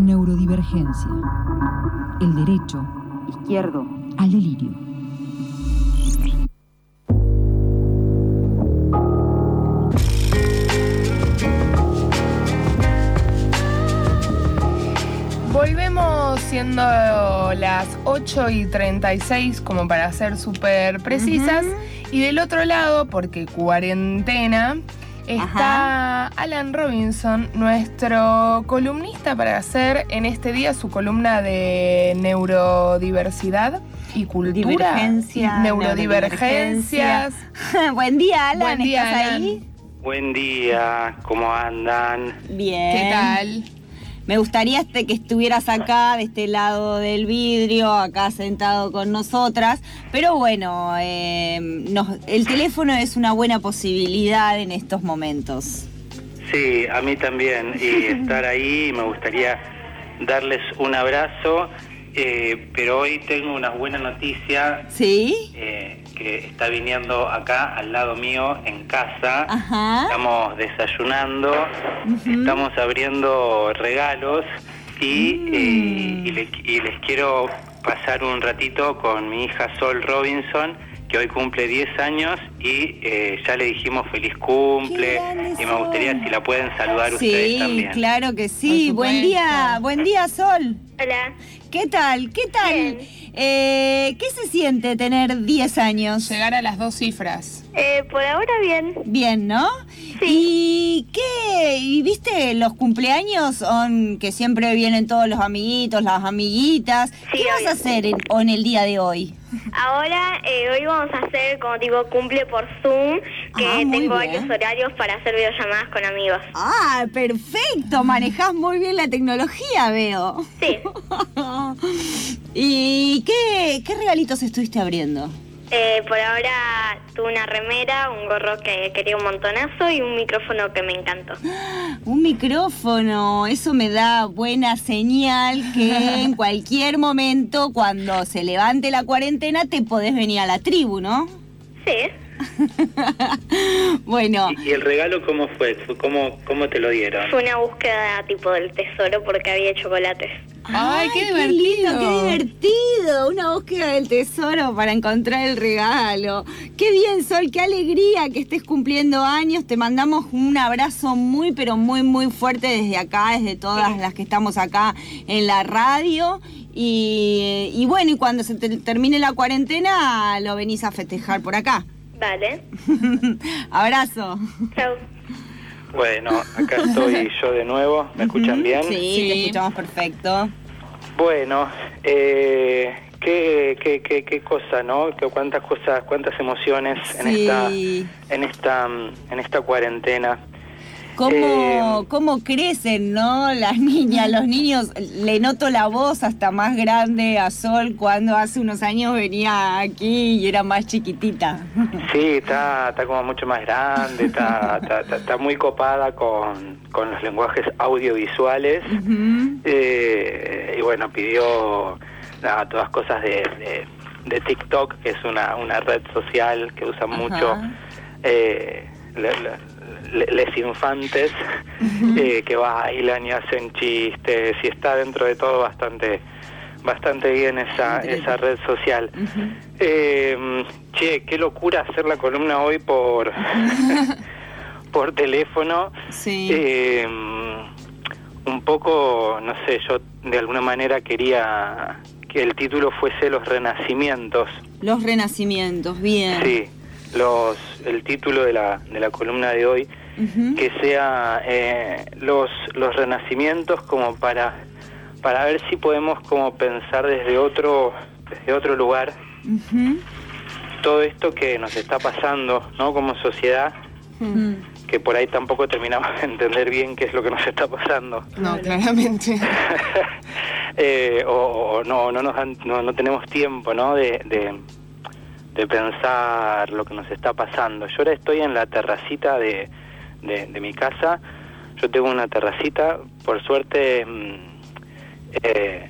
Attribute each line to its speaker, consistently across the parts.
Speaker 1: Neurodivergencia. El derecho izquierdo al delirio.
Speaker 2: Volvemos siendo las 8 y 36, como para ser súper precisas. Y del otro lado, porque cuarentena, está Alan Robinson, nuestro columnista para hacer en este día su columna de neurodiversidad y cultura.
Speaker 3: Divergencia,
Speaker 2: Neurodivergencias.
Speaker 3: Buen día, Alan.
Speaker 2: Buen día,
Speaker 3: ¿Estás
Speaker 2: Alan.
Speaker 3: ahí?
Speaker 4: Buen día, ¿cómo andan?
Speaker 3: Bien.
Speaker 2: ¿Qué tal?
Speaker 3: Me gustaría este, que estuvieras acá, de este lado del vidrio, acá sentado con nosotras. Pero bueno, eh, nos- el teléfono es una buena posibilidad en estos momentos.
Speaker 4: Sí, a mí también. Y estar ahí, me gustaría darles un abrazo. eh, pero hoy tengo una buena noticia
Speaker 3: ¿Sí?
Speaker 4: eh, que está viniendo acá al lado mío en casa.
Speaker 3: Ajá.
Speaker 4: Estamos desayunando, estamos abriendo regalos y,
Speaker 3: Mm.
Speaker 4: eh, y le- y les quiero pasar un ratito con mi hija Sol Robinson, que hoy cumple 10 años y eh, ya le dijimos feliz cumple y me gustaría
Speaker 3: Sol.
Speaker 4: si la pueden saludar ustedes
Speaker 3: Sí,
Speaker 4: también.
Speaker 3: claro que sí. Buen día, buen día, Sol.
Speaker 5: Hola.
Speaker 3: ¿Qué tal? ¿Qué tal?
Speaker 5: Bien.
Speaker 3: Eh, ¿Qué se siente tener 10 años?
Speaker 2: Llegar a las dos cifras.
Speaker 5: Eh, por ahora bien.
Speaker 3: Bien, ¿no? ¿Y qué? ¿Y viste los cumpleaños son que siempre vienen todos los amiguitos, las amiguitas?
Speaker 5: Sí,
Speaker 3: ¿Qué vas a hacer en, o en el día de hoy?
Speaker 5: Ahora, eh, hoy vamos a hacer como tipo cumple por Zoom, que
Speaker 3: Ah,
Speaker 5: tengo
Speaker 3: bien.
Speaker 5: varios horarios para hacer videollamadas con amigos.
Speaker 3: Ah, perfecto, manejás muy bien la tecnología, veo.
Speaker 5: Sí.
Speaker 3: ¿Y qué, qué regalitos estuviste abriendo?
Speaker 5: Eh, por ahora tuve una remera, un gorro que quería un montonazo y un micrófono que me encantó.
Speaker 3: Un micrófono, eso me da buena señal que en cualquier momento, cuando se levante la cuarentena, te podés venir a la tribu, ¿no?
Speaker 5: Sí.
Speaker 3: Bueno,
Speaker 4: ¿Y, y el regalo cómo fue? ¿Cómo, cómo te lo dieron?
Speaker 5: Fue una búsqueda tipo del tesoro porque había chocolates.
Speaker 2: Ay, qué
Speaker 3: lindo,
Speaker 2: divertido.
Speaker 3: qué divertido. Una búsqueda del tesoro para encontrar el regalo. Qué bien, Sol, qué alegría que estés cumpliendo años. Te mandamos un abrazo muy, pero muy, muy fuerte desde acá, desde todas las que estamos acá en la radio. Y, y bueno, y cuando se te- termine la cuarentena, lo venís a festejar por acá.
Speaker 5: Vale.
Speaker 3: Abrazo.
Speaker 5: Chau.
Speaker 4: Bueno, acá estoy yo de nuevo. ¿Me escuchan bien?
Speaker 3: Sí,
Speaker 2: Sí.
Speaker 3: te escuchamos perfecto.
Speaker 4: Bueno, eh, qué, qué, qué, qué cosa, ¿no? Cuántas cosas, cuántas emociones en
Speaker 3: Sí.
Speaker 4: esta, en esta, en esta cuarentena.
Speaker 3: ¿Cómo,
Speaker 4: Eh,
Speaker 3: cómo crecen, no? Las niñas, los niños. Le noto la voz hasta más grande a Sol cuando hace unos años venía aquí y era más chiquitita.
Speaker 4: Sí, está, está como mucho más grande, está, está, está- está muy copada con, con los lenguajes audiovisuales. Eh, y bueno, pidió nada, todas cosas de, de, de TikTok, que es una, una red social que usan mucho eh, le- le- le- les infantes, eh, que bailan y hacen chistes, y está dentro de todo bastante bastante bien esa, esa red social. Eh, che, qué locura hacer la columna hoy por, por teléfono.
Speaker 3: Sí.
Speaker 4: Eh, un poco, no sé, yo de alguna manera quería que el título fuese Los Renacimientos.
Speaker 3: Los renacimientos, bien.
Speaker 4: Sí, los, el título de la, de la columna de hoy, Que sea eh, los, los renacimientos como para, para ver si podemos como pensar desde otro, desde otro lugar
Speaker 3: Ujú.
Speaker 4: todo esto que nos está pasando, ¿no? Como sociedad, que por ahí tampoco terminamos de entender bien qué es lo que nos está pasando.
Speaker 2: No, claramente.
Speaker 4: Eh, o, o no, no, nos dan- no, no tenemos tiempo ¿no? De, de, de pensar lo que nos está pasando. Yo ahora estoy en la terracita de, de, de mi casa. Yo tengo una terracita, por suerte, mm, eh,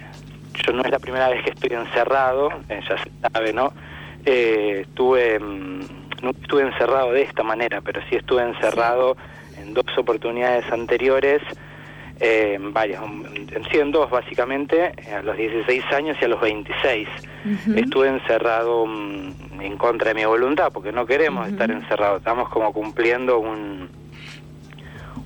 Speaker 4: yo no es la primera vez que estoy encerrado, eh, ya se sabe, ¿no? Eh, estuve, mm, no estuve encerrado de esta manera, pero sí estuve encerrado en dos oportunidades anteriores eh, varias, en sí en dos básicamente, a los 16 años y a los 26. Estuve encerrado mm, en contra de mi voluntad, porque no queremos estar encerrados, estamos como cumpliendo un,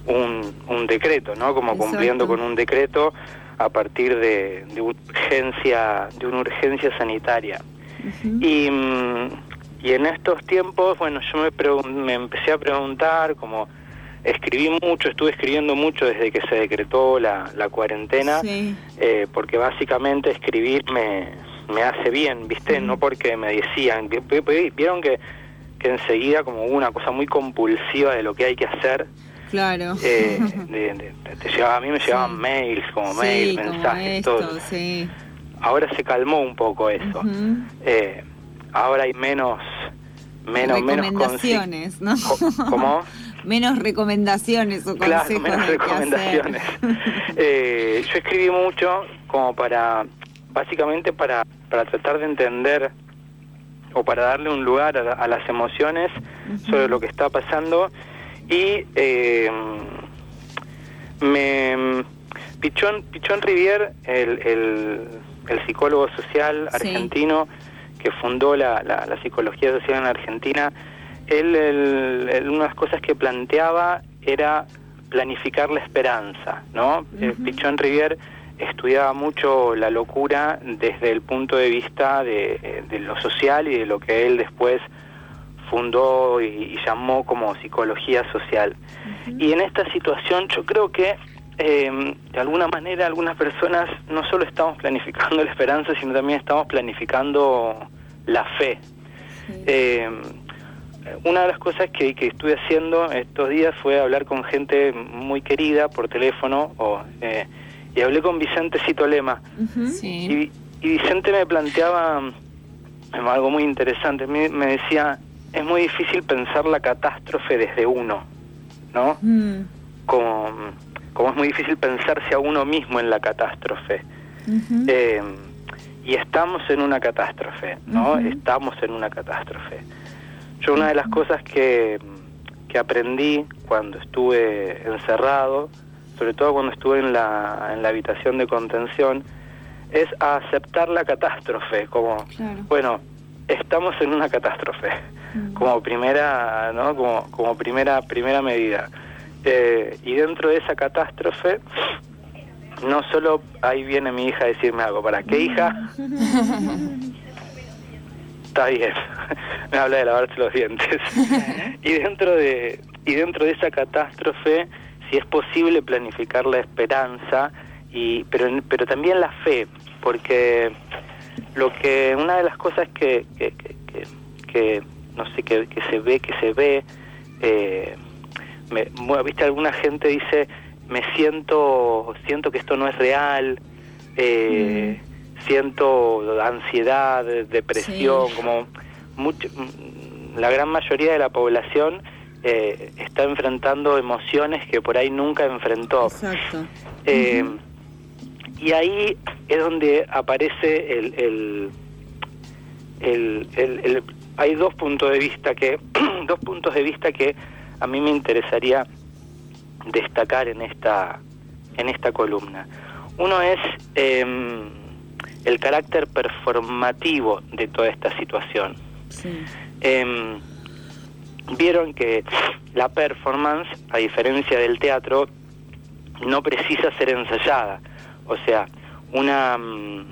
Speaker 4: un, un decreto, ¿no? Como cumpliendo con un decreto a partir de, de urgencia, de una urgencia sanitaria. y, mm, y en estos tiempos, bueno, yo me, me empecé a preguntar como escribí mucho, estuve escribiendo mucho desde que se decretó la, la cuarentena, eh, porque básicamente escribir me, me hace bien, ¿viste? No porque me decían, vieron que, que enseguida como hubo una cosa muy compulsiva de lo que hay que hacer.
Speaker 3: Claro.
Speaker 4: Eh, a mí me llegaban mails, como mails, mensajes, todo. Ahora se calmó un poco eso. eh, ahora hay menos menos
Speaker 3: recomendaciones,
Speaker 4: menos
Speaker 3: ¿no?
Speaker 4: ¿Cómo?
Speaker 3: menos recomendaciones o consejos.
Speaker 4: Claro, menos recomendaciones. eh, yo escribí mucho como para, básicamente para, para tratar de entender o para darle un lugar a, las emociones sobre lo que está pasando y eh, me Pichón, Pichón Rivier, el, el, el psicólogo social argentino que fundó la, la, la psicología social en Argentina, él, el, una de las cosas que planteaba era planificar la esperanza, ¿no? Eh, Pichón Rivier estudiaba mucho la locura desde el punto de vista de, lo social y de lo que él después fundó y, llamó como psicología social. Y en esta situación yo creo que eh, de alguna manera algunas personas no solo estamos planificando la esperanza, sino también estamos planificando la fe. Eh, una de las cosas que, que, estuve haciendo estos días fue hablar con gente muy querida por teléfono o, eh, y hablé con Vicente Citolema. Y, Vicente me planteaba mm, algo muy interesante. Me, decía es muy difícil pensar la catástrofe desde uno ¿no? Mm. como, como es muy difícil pensarse a uno mismo en la catástrofe eh, y estamos en una catástrofe ¿no? estamos en una catástrofe yo una de las cosas que, que aprendí cuando estuve encerrado, sobre todo cuando estuve en la, en la habitación de contención, es a aceptar la catástrofe, como, bueno, estamos en una catástrofe. Como primera, ¿no? Como, como primera, primera medida. Eh, y dentro de esa catástrofe, no solo ahí viene mi hija a decirme algo, ¿para qué hija? Está bien, me habla de lavarse los dientes. y dentro de y dentro de esa catástrofe, si es posible planificar la esperanza y pero pero también la fe, porque lo que una de las cosas que que, que, no sé que, que, se ve que se ve eh, me, viste alguna gente dice me siento siento que esto no es real eh, mm siento ansiedad, depresión, como mucho, la gran mayoría de la población eh, está enfrentando emociones que por ahí nunca enfrentó.
Speaker 3: Exacto.
Speaker 4: Eh, y ahí es donde aparece el, el, el, el, hay dos puntos de vista que dos puntos de vista que a mí me interesaría destacar en esta en esta columna. Uno es eh, el carácter performativo de toda esta situación. Em, vieron que la performance, a diferencia del teatro, no precisa ser ensayada. O sea, una, mm,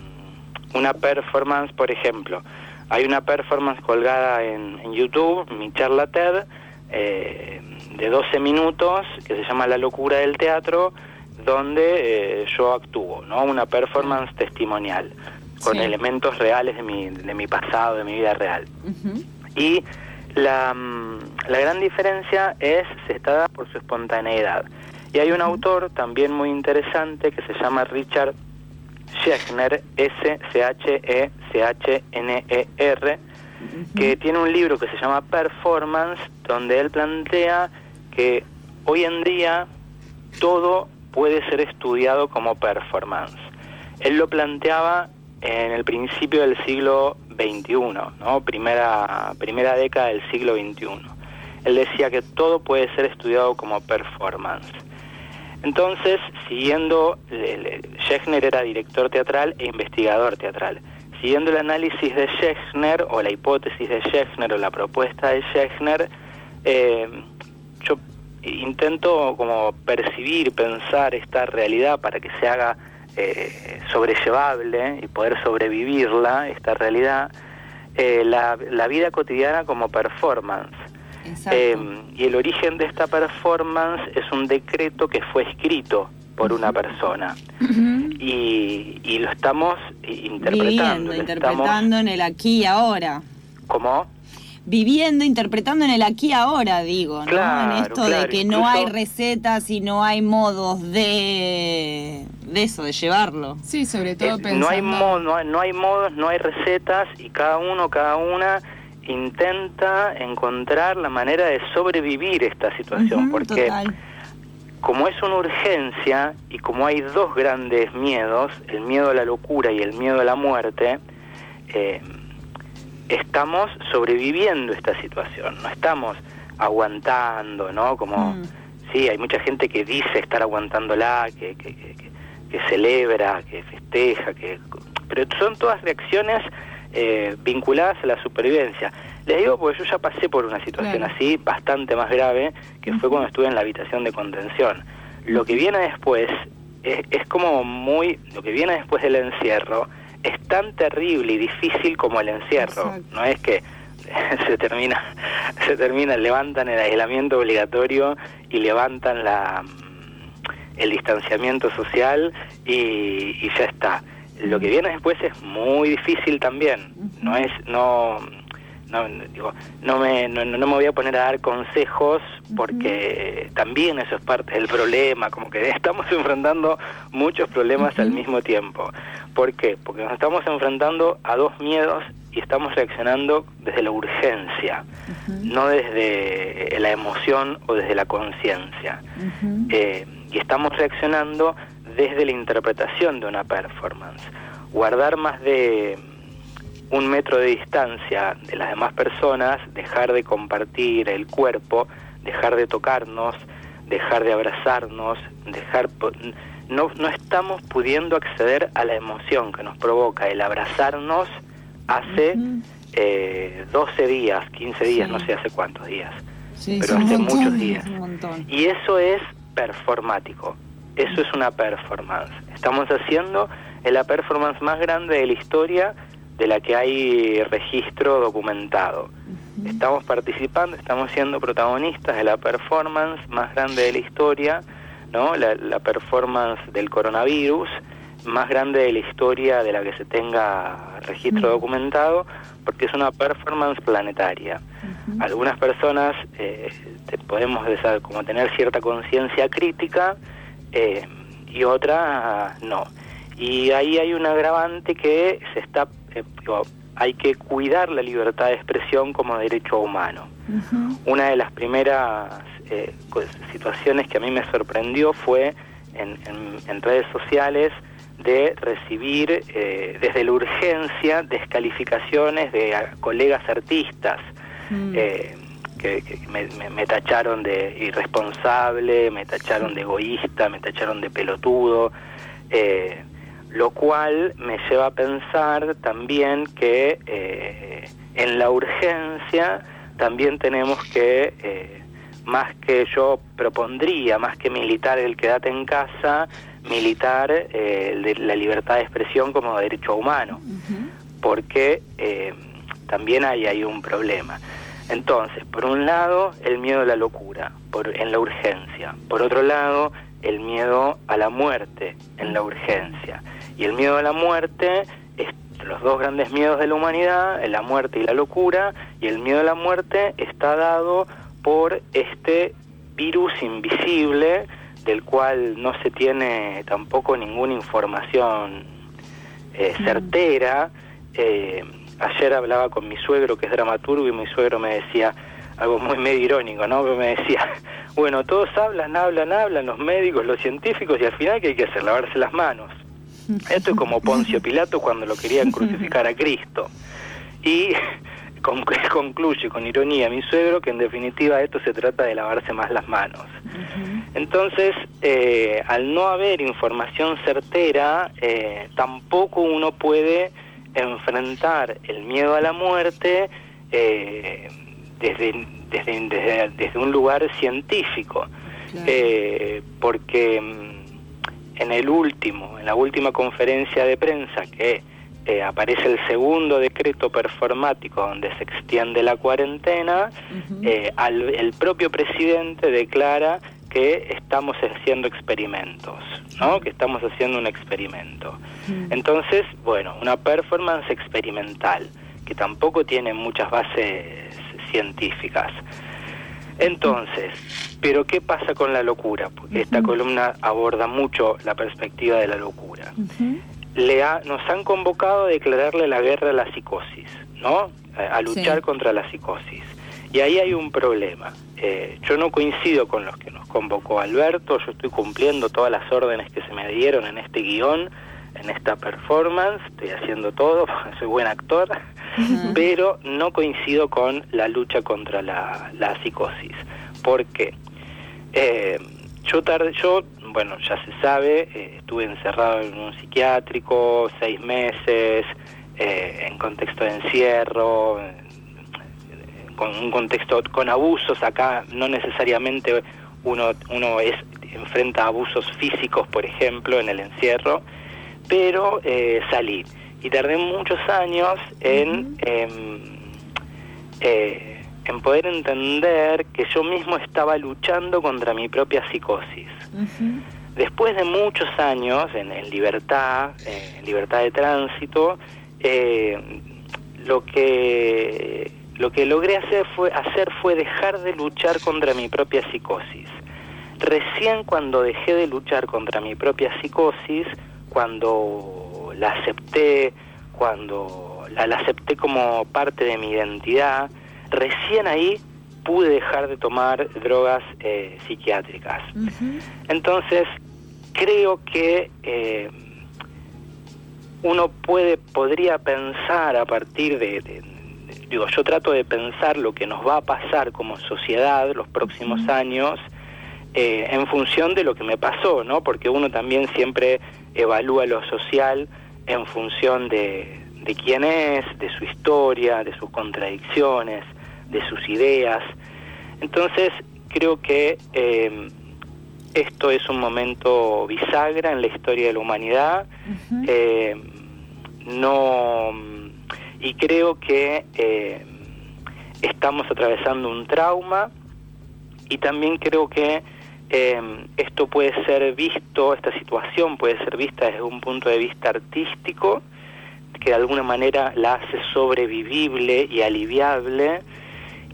Speaker 4: una performance, por ejemplo, hay una performance colgada en, YouTube, mi charla TED, eh, de 12 minutos, que se llama La locura del teatro, donde eh, yo actúo, ¿no? Una performance testimonial con elementos reales de mi, de mi pasado, de mi vida real. Y la, mm, la gran diferencia es, se está dada por su espontaneidad. Y hay un autor también muy interesante que se llama Richard Schechner, S-C-H-E-C-H-N-E-R, que tiene un libro que se llama Performance, donde él plantea que hoy en día todo puede ser estudiado como performance. Él lo planteaba en el principio del siglo XXI, ¿no? primera, primera década del siglo XXI. Él decía que todo puede ser estudiado como performance. Entonces, siguiendo, Schechner era director teatral e investigador teatral. Siguiendo el análisis de Schechner o la hipótesis de Schechner o la propuesta de Schechner, eh, yo intento como percibir, pensar esta realidad para que se haga eh, sobrellevable y poder sobrevivirla, esta realidad, eh, la, la, vida cotidiana como performance. Eh, y el origen de esta performance es un decreto que fue escrito por una persona. y, y, lo estamos interpretando.
Speaker 3: interpretando en el aquí y ahora.
Speaker 4: ¿Cómo?
Speaker 3: viviendo, interpretando en el aquí y ahora, digo, ¿no? en esto de que no hay recetas y no hay modos de, de eso, de llevarlo.
Speaker 2: Sí, sobre todo pensando...
Speaker 4: No hay, no, hay, modos, no hay recetas y cada uno, cada una intenta encontrar la manera de sobrevivir esta situación, porque como es una urgencia y como hay dos grandes miedos, el miedo a la locura y el miedo a la muerte, eh, estamos sobreviviendo esta situación, no estamos aguantando, ¿no? Como, mm. sí, hay mucha gente que dice estar aguantándola, que, que, que, que celebra, que festeja, que pero son todas reacciones eh, vinculadas a la supervivencia. Les digo porque yo ya pasé por una situación así, bastante más grave, que fue cuando estuve en la habitación de contención. Lo que viene después es, es como muy, lo que viene después del encierro, es tan terrible y difícil como el encierro. No es que se termina, se termina, levantan el aislamiento obligatorio y levantan la el distanciamiento social y, ya está. Lo que viene después es muy difícil también. No es, no, no, digo, no me, no, no, me voy a poner a dar consejos porque también eso es parte del problema, como que estamos enfrentando muchos problemas al mismo tiempo. ¿Por qué? Porque nos estamos enfrentando a dos miedos y estamos reaccionando desde la urgencia, no desde la emoción o desde la conciencia. Eh, y estamos reaccionando desde la interpretación de una performance. Guardar más de un metro de distancia de las demás personas, dejar de compartir el cuerpo, dejar de tocarnos, dejar de abrazarnos, dejar no, no estamos pudiendo acceder a la emoción que nos provoca el abrazarnos hace eh, 12 días, 15 días, no sé hace cuántos días, pero hace muchos días. Y eso es performático, eso es una performance. Estamos haciendo la performance más grande de la historia de la que hay registro documentado. Estamos participando, estamos siendo protagonistas de la performance más grande de la historia ¿no? La, performance del coronavirus más grande de la historia de la que se tenga registro documentado, porque es una performance planetaria. Algunas personas eh, podemos como tener cierta conciencia crítica eh, y otras no. Y ahí hay un agravante que se está, eh, hay que cuidar la libertad de expresión como derecho humano. Una de las primeras eh, situaciones que a mí me sorprendió fue en, redes sociales de recibir eh, desde la urgencia descalificaciones de colegas artistas mm. eh, que, me, tacharon de irresponsable, me tacharon de egoísta, me tacharon de pelotudo, lo cual me lleva a pensar también que en la urgencia también tenemos que más que yo propondría, más que militar el quedate en casa, militar eh, la libertad de expresión como derecho humano, porque eh, también hay, hay un problema. Entonces, por un lado, el miedo a la locura, por, en la urgencia. Por otro lado, el miedo a la muerte, en la urgencia. Y el miedo a la muerte es los dos grandes miedos de la humanidad, la muerte y la locura, y el miedo a la muerte está dado por este virus invisible del cual no se tiene tampoco ninguna información eh, certera. Eh, ayer hablaba con mi suegro, que es dramaturgo, y mi suegro me decía algo muy medio irónico, ¿no? me decía, bueno, todos hablan, hablan, hablan, los médicos, los científicos, y al final, ¿qué hay que hacer? Lavarse las manos. Esto es como Poncio Pilato cuando lo querían crucificar a Cristo. Y concluye con ironía mi suegro que en definitiva esto se trata de lavarse más las manos. Entonces, eh, al no haber información certera, eh, tampoco uno puede enfrentar el miedo a la muerte eh, desde, desde, desde, un lugar científico. porque mm, en el último, en la última conferencia de prensa que eh, aparece el segundo decreto performático donde se extiende la cuarentena, eh, el propio presidente declara que estamos haciendo experimentos, ¿no? Que estamos haciendo un experimento. Entonces, bueno, una performance experimental que tampoco tiene muchas bases científicas. Entonces, pero ¿qué pasa con la locura? Porque esta columna aborda mucho la perspectiva de la locura le nos han convocado a declararle la guerra a la psicosis, ¿no? A, luchar contra la psicosis. Y ahí hay un problema. Eh, yo no coincido con los que nos convocó Alberto, yo estoy cumpliendo todas las órdenes que se me dieron en este guion, en esta performance, estoy haciendo todo, soy buen actor, pero no coincido con la lucha contra la, la psicosis. ¿Por qué? Eh, yo, tarde, yo bueno, ya se sabe, eh, estuve encerrado en un psiquiátrico seis meses, eh, en contexto de encierro, con un contexto con abusos, acá no necesariamente uno, uno es, enfrenta abusos físicos, por ejemplo, en el encierro, pero eh, salí. Y tardé muchos años en, en poder entender que yo mismo estaba luchando contra mi propia psicosis. Después de muchos años en, libertad, en libertad de tránsito, eh, lo que lo que logré hacer fue hacer fue dejar de luchar contra mi propia psicosis. Recién cuando dejé de luchar contra mi propia psicosis, cuando la acepté, cuando la, acepté como parte de mi identidad, recién ahí pude dejar de tomar drogas eh, psiquiátricas. Entonces, creo que eh, uno puede, podría pensar a partir de, digo, yo trato de pensar lo que nos va a pasar como sociedad los próximos años eh, en función de lo que me pasó, ¿no? Porque uno también siempre evalúa lo social en función de, de quién es, de su historia, de sus contradicciones, de sus ideas. Entonces, creo que eh, esto es un momento bisagra en la historia de la humanidad. Eh, no y creo que eh, estamos atravesando un trauma y también creo que esto puede ser visto, esta situación puede ser vista desde un punto de vista artístico, que de alguna manera la hace sobrevivible y aliviable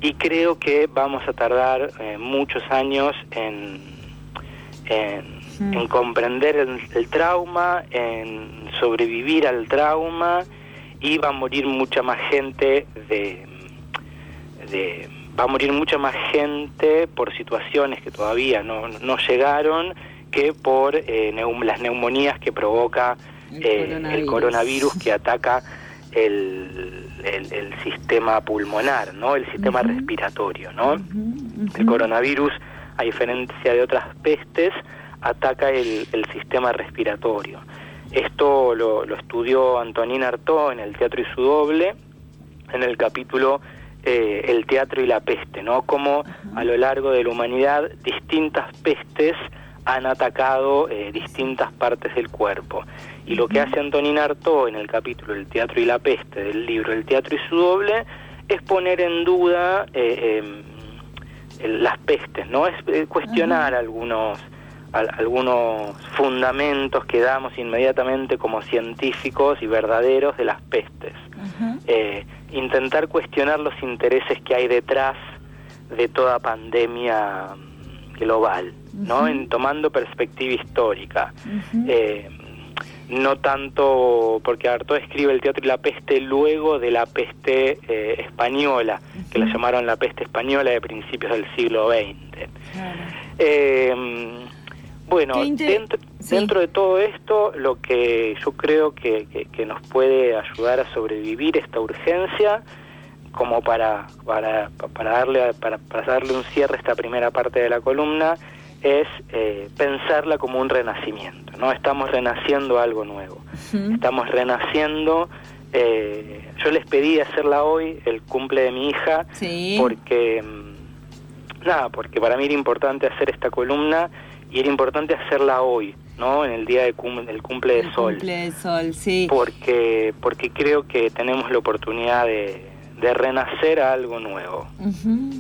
Speaker 4: y creo que vamos a tardar eh, muchos años en, en, comprender el, trauma, en sobrevivir al trauma y va a morir mucha más gente de, de va a morir mucha más gente por situaciones que todavía no, no llegaron que por eh, las neumonías que provoca el, eh, coronavirus que ataca el, el, sistema pulmonar, ¿no? El sistema respiratorio, ¿no? El coronavirus, a diferencia de otras pestes, ataca el, sistema respiratorio. Esto lo, estudió Antonín Artaud en el Teatro y su doble, en el capítulo eh, El teatro y la peste, ¿no? Como a lo largo de la humanidad distintas pestes han atacado eh, distintas partes del cuerpo. Y lo que hace Antonín Artaud en el capítulo El teatro y la peste del libro El teatro y su doble es poner en duda eh, em, las pestes, ¿no? Es eh, cuestionar algunos algunos fundamentos que damos inmediatamente como científicos y verdaderos de las pestes. Intentar cuestionar los intereses que hay detrás de toda pandemia global. ¿no? En tomando perspectiva histórica. Eh, no tanto porque Artaud escribe el teatro y la peste luego de la peste eh, española, que la llamaron la peste española de principios del siglo XX. Eh, bueno, dentro, de todo esto, lo que yo creo que, que, nos puede ayudar a sobrevivir esta urgencia como para, para, para, darle, para, para darle un cierre a esta primera parte de la columna, es eh, pensarla como un renacimiento, ¿no? Estamos renaciendo algo nuevo, estamos renaciendo, eh, yo les pedí hacerla hoy, el cumple de mi hija, porque, mm, nada, porque para mí era importante hacer esta columna y era importante hacerla hoy, ¿no? En el día del cumple de sol.
Speaker 3: Cumple de sol, sí.
Speaker 4: Porque, porque creo que tenemos la oportunidad de, de renacer a algo nuevo.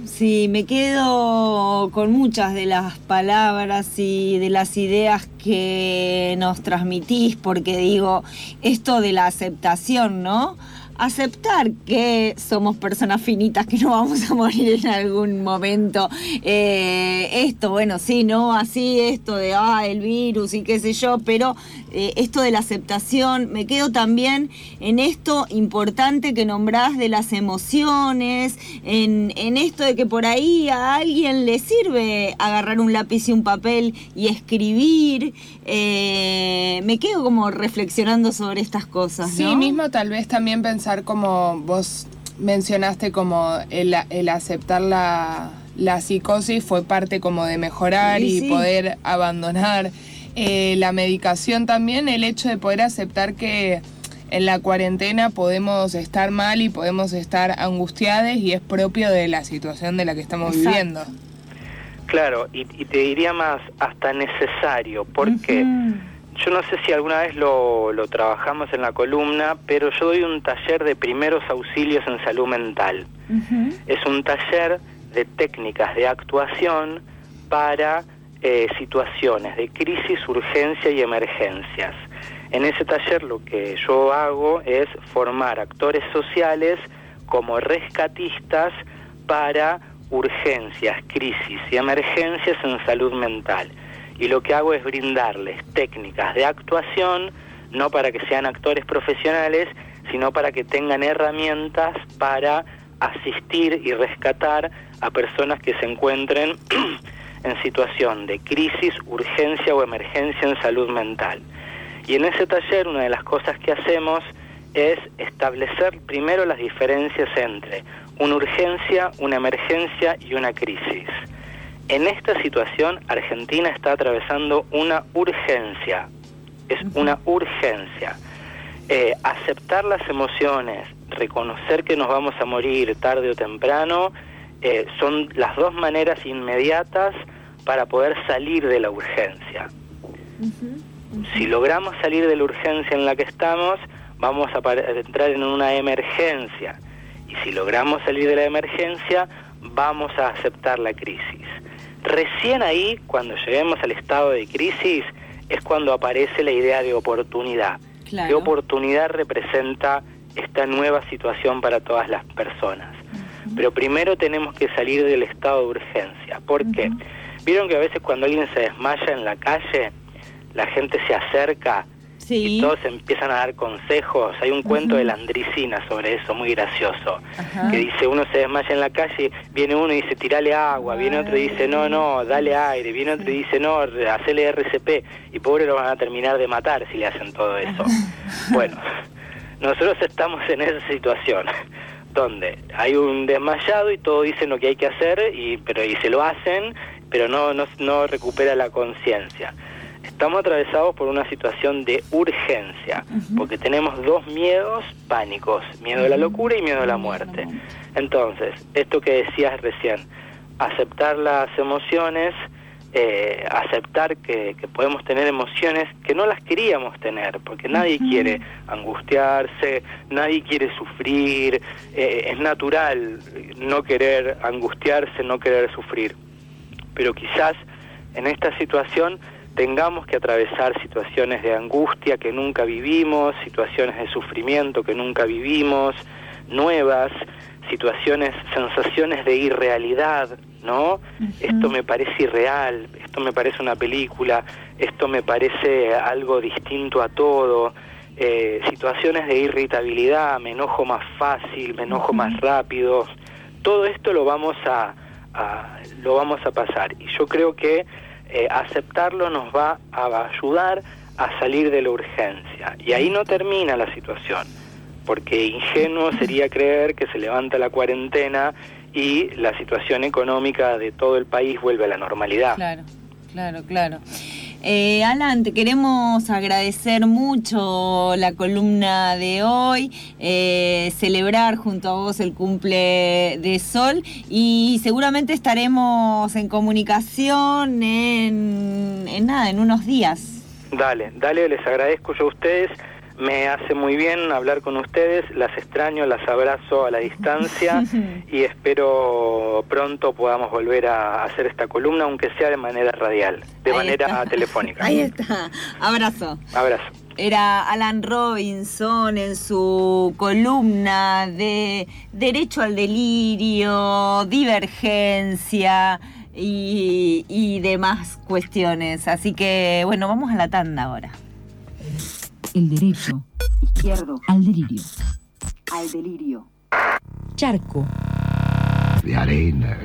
Speaker 3: Sí, me quedo con muchas de las palabras y de las ideas que nos transmitís, porque digo, esto de la aceptación, ¿no? Aceptar que somos personas finitas, que no vamos a morir en algún momento. Eh, esto, bueno, sí, no así, esto de, ah, el virus y qué sé yo, pero eh, esto de la aceptación, me quedo también en esto importante que nombrás de las emociones, en, en esto de que por ahí a alguien le sirve agarrar un lápiz y un papel y escribir. Eh, me quedo como reflexionando sobre estas cosas.
Speaker 2: Sí, mismo tal vez también pensar como vos mencionaste como el, aceptar la, psicosis fue parte como de mejorar y poder abandonar eh, la medicación también, el hecho de poder aceptar que en la cuarentena podemos estar mal y podemos estar angustiados y es propio de la situación de la que estamos viviendo.
Speaker 4: Claro, y, te diría más, hasta necesario, porque yo no sé si alguna vez lo, lo, trabajamos en la columna, pero yo doy un taller de primeros auxilios en salud mental. Es un taller de técnicas de actuación para eh, situaciones de crisis, urgencia y emergencias. En ese taller lo que yo hago es formar actores sociales como rescatistas para urgencias, crisis y emergencias en salud mental y lo que hago es brindarles técnicas de actuación, no para que sean actores profesionales, sino para que tengan herramientas para asistir y rescatar a personas que se encuentren en situación de crisis, urgencia o emergencia en salud mental. Y en ese taller una de las cosas que hacemos es establecer primero las diferencias entre una urgencia, una emergencia y una crisis. En esta situación, Argentina está atravesando una urgencia, es una urgencia. Eh, aceptar las emociones, reconocer que nos vamos a morir tarde o temprano, eh, son las dos maneras inmediatas para poder salir de la urgencia. Si logramos salir de la urgencia en la que estamos, vamos a entrar en una emergencia. Y si logramos salir de la emergencia, vamos a aceptar la crisis. Recién ahí, cuando lleguemos al estado de crisis, es cuando aparece la idea de oportunidad. ¿Qué oportunidad representa esta nueva situación para todas las personas? Pero primero tenemos que salir del estado de urgencia. ¿Por qué? Vieron que a veces cuando alguien se desmaya en la calle, la gente se acerca y todos empiezan a dar consejos. Hay un cuento de la Andricina sobre eso, muy gracioso, que dice, uno se desmaya en la calle, viene uno y dice, tirale agua, viene otro y dice, no, no, dale aire, viene otro y dice, no, hacele RCP, y pobre lo van a terminar de matar si le hacen todo eso. bueno, nosotros estamos en esa situación donde hay un desmayado y todos dicen lo que hay que hacer y pero y se lo hacen pero no no, no recupera la conciencia estamos atravesados por una situación de urgencia, porque tenemos dos miedos pánicos, miedo a la locura y miedo a la muerte. Entonces, esto que decías recién, aceptar las emociones, eh, aceptar que, podemos tener emociones que no las queríamos tener, porque nadie quiere angustiarse, nadie quiere sufrir, eh, es natural no querer angustiarse, no querer sufrir. Pero quizás en esta situación tengamos que atravesar situaciones de angustia que nunca vivimos, situaciones de sufrimiento que nunca vivimos, nuevas, situaciones, sensaciones de irrealidad, ¿no? Esto me parece irreal, esto me parece una película, esto me parece algo distinto a todo, eh, situaciones de irritabilidad, me enojo más fácil, me enojo más rápido, todo esto lo vamos a, a, lo vamos a pasar. Y yo creo que eh, aceptarlo nos va a ayudar a salir de la urgencia. Y ahí no termina la situación, porque ingenuo sería creer que se levanta la cuarentena y la situación económica de todo el país vuelve a la normalidad.
Speaker 3: Claro, claro, claro. Eh, Alan, te queremos agradecer mucho la columna de hoy, eh, celebrar junto a vos el cumple de Sol y seguramente estaremos en comunicación en, en nada, en unos días.
Speaker 4: Dale, dale, les agradezco yo a ustedes me hace muy bien hablar con ustedes, las extraño, las abrazo a la distancia y espero pronto podamos volver a hacer esta columna, aunque sea de manera radial, de manera telefónica.
Speaker 3: Ahí está, abrazo.
Speaker 4: Abrazo.
Speaker 3: Era Alan Robinson en su columna de Derecho al Delirio, Divergencia y, y demás cuestiones. Así que bueno, vamos a la tanda ahora
Speaker 1: el derecho izquierdo al delirio. Al delirio.
Speaker 6: Charco.
Speaker 7: De arena.